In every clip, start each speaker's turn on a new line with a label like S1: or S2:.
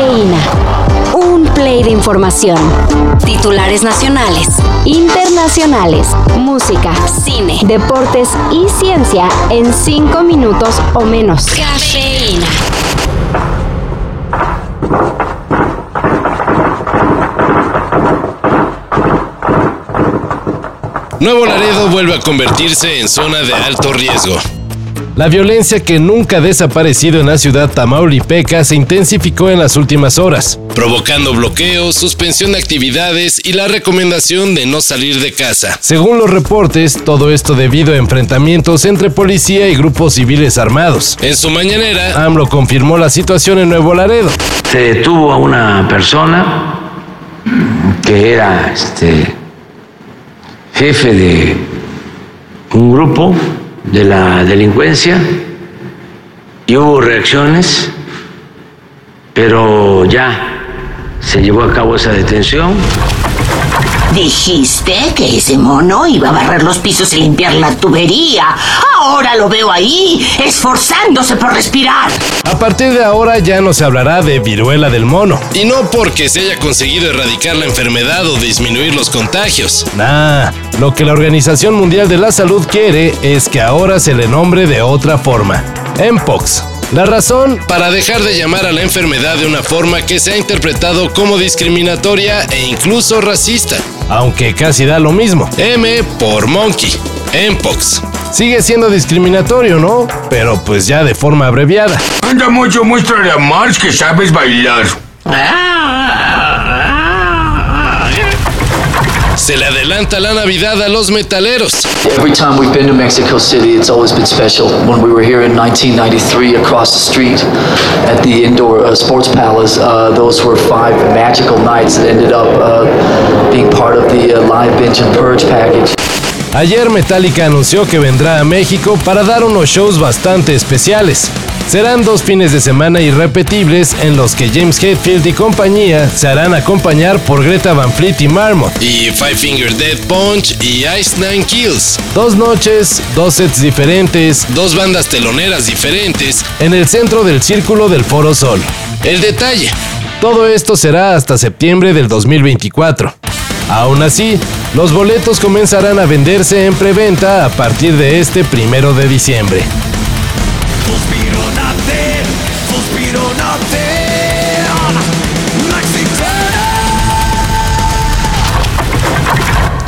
S1: Cafeína. Un play de información. Titulares nacionales, internacionales, música, cine, deportes y ciencia en cinco minutos o menos. Cafeína.
S2: Nuevo Laredo vuelve a convertirse en zona de alto riesgo.
S3: La violencia que nunca ha desaparecido en la ciudad tamaulipeca se intensificó en las últimas horas,
S2: provocando bloqueos, suspensión de actividades y la recomendación de no salir de casa.
S3: Según los reportes, todo esto debido a enfrentamientos entre policía y grupos civiles armados.
S2: En su mañanera,
S3: AMLO confirmó la situación en Nuevo Laredo.
S4: Se detuvo a una persona que era este, jefe de un grupo de la delincuencia y hubo reacciones, pero ya se llevó a cabo esa detención.
S5: Dijiste que ese mono iba a barrer los pisos y limpiar la tubería. Ahora lo veo ahí, esforzándose por respirar.
S3: A partir de ahora ya no se hablará de viruela del mono.
S2: Y no porque se haya conseguido erradicar la enfermedad o disminuir los contagios.
S3: Nah, lo que la Organización Mundial de la Salud quiere es que ahora se le nombre de otra forma. Mpox. La razón,
S2: para dejar de llamar a la enfermedad de una forma que se ha interpretado como discriminatoria e incluso racista.
S3: Aunque casi da lo mismo.
S2: M por monkey. Mpox.
S3: Sigue siendo discriminatorio, ¿no? Pero pues ya de forma abreviada.
S6: Anda mucho, muéstrale a Mars que sabes bailar.
S2: Se le adelanta la Navidad a los metaleros.
S7: Every time we've been to Mexico City, it's always been special. When we were here in 1993 across the street at the indoor uh, sports palace, uh, those were five magical nights that ended up uh,
S3: Ayer Metallica anunció que vendrá a México para dar unos shows bastante especiales. Serán dos fines de semana irrepetibles en los que James Hetfield y compañía se harán acompañar por Greta Van Fleet y Marmot.
S2: Y Five Finger Dead Punch y Ice Nine Kills.
S3: Dos noches, dos sets diferentes,
S2: dos bandas teloneras diferentes
S3: en el centro del círculo del Foro Sol.
S2: El detalle.
S3: Todo esto será hasta septiembre del 2024. Aún así, los boletos comenzarán a venderse en preventa a partir de este primero de diciembre.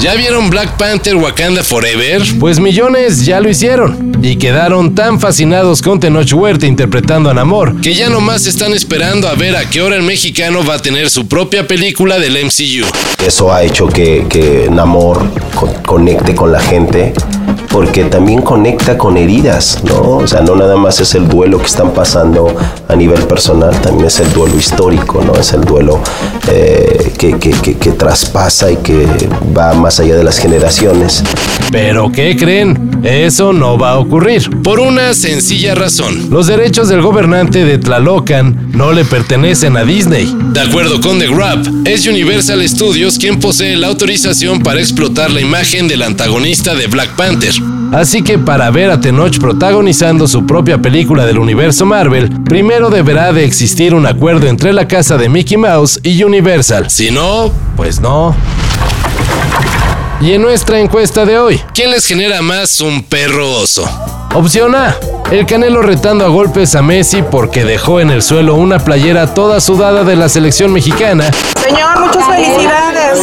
S2: ¿Ya vieron Black Panther Wakanda Forever?
S3: Pues millones ya lo hicieron y quedaron tan fascinados con Tenoch Huerta interpretando a Namor
S2: que ya nomás están esperando a ver a qué hora el mexicano va a tener su propia película del MCU.
S8: Eso ha hecho que, que Namor conecte con la gente porque también conecta con heridas, ¿no? O sea, no nada más es el duelo que están pasando a nivel personal, también es el duelo histórico, ¿no? Es el duelo eh, que, que, que, que traspasa y que va más allá de las generaciones.
S3: Pero ¿qué creen? Eso no va a ocurrir.
S2: Por una sencilla razón.
S3: Los derechos del gobernante de Tlalocan no le pertenecen a Disney.
S2: De acuerdo con The Grab, es Universal Studios quien posee la autorización para explotar la imagen del antagonista de Black Panther.
S3: Así que para ver a Tenoch protagonizando su propia película del universo Marvel, primero deberá de existir un acuerdo entre la casa de Mickey Mouse y Universal.
S2: Si no,
S3: pues no. Y en nuestra encuesta de hoy,
S2: ¿quién les genera más un perro oso?
S3: Opción A. El Canelo retando a golpes a Messi porque dejó en el suelo una playera toda sudada de la selección mexicana.
S9: Señor, muchas felicidades.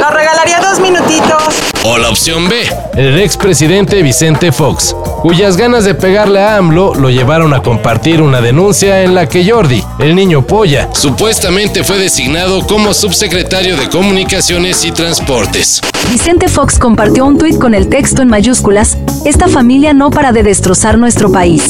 S9: Nos regalaría dos minutitos.
S2: O la opción B.
S3: El expresidente Vicente Fox, cuyas ganas de pegarle a AMLO lo llevaron a compartir una denuncia en la que Jordi, el niño polla,
S2: supuestamente fue designado como subsecretario de Comunicaciones y Transportes.
S10: Vicente Fox compartió un tuit con el texto en mayúsculas, esta familia no para de destrozar nuestro país.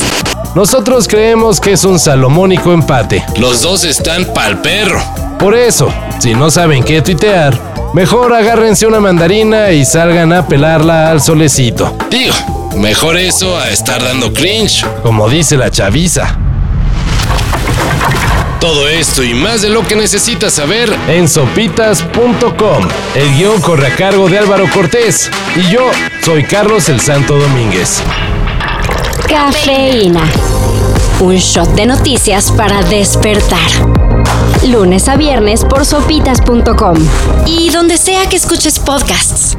S3: Nosotros creemos que es un salomónico empate.
S2: Los dos están pa'l perro.
S3: Por eso, si no saben qué tuitear, mejor agárrense una mandarina y salgan a pelarla al solecito.
S2: Digo, mejor eso a estar dando cringe.
S3: Como dice la chaviza.
S2: Todo esto y más de lo que necesitas saber
S3: en sopitas.com. El guion corre a cargo de Álvaro Cortés y yo soy Carlos el Santo Domínguez.
S1: Cafeína. Un shot de noticias para despertar. Lunes a viernes por sopitas.com y donde sea que escuches podcasts.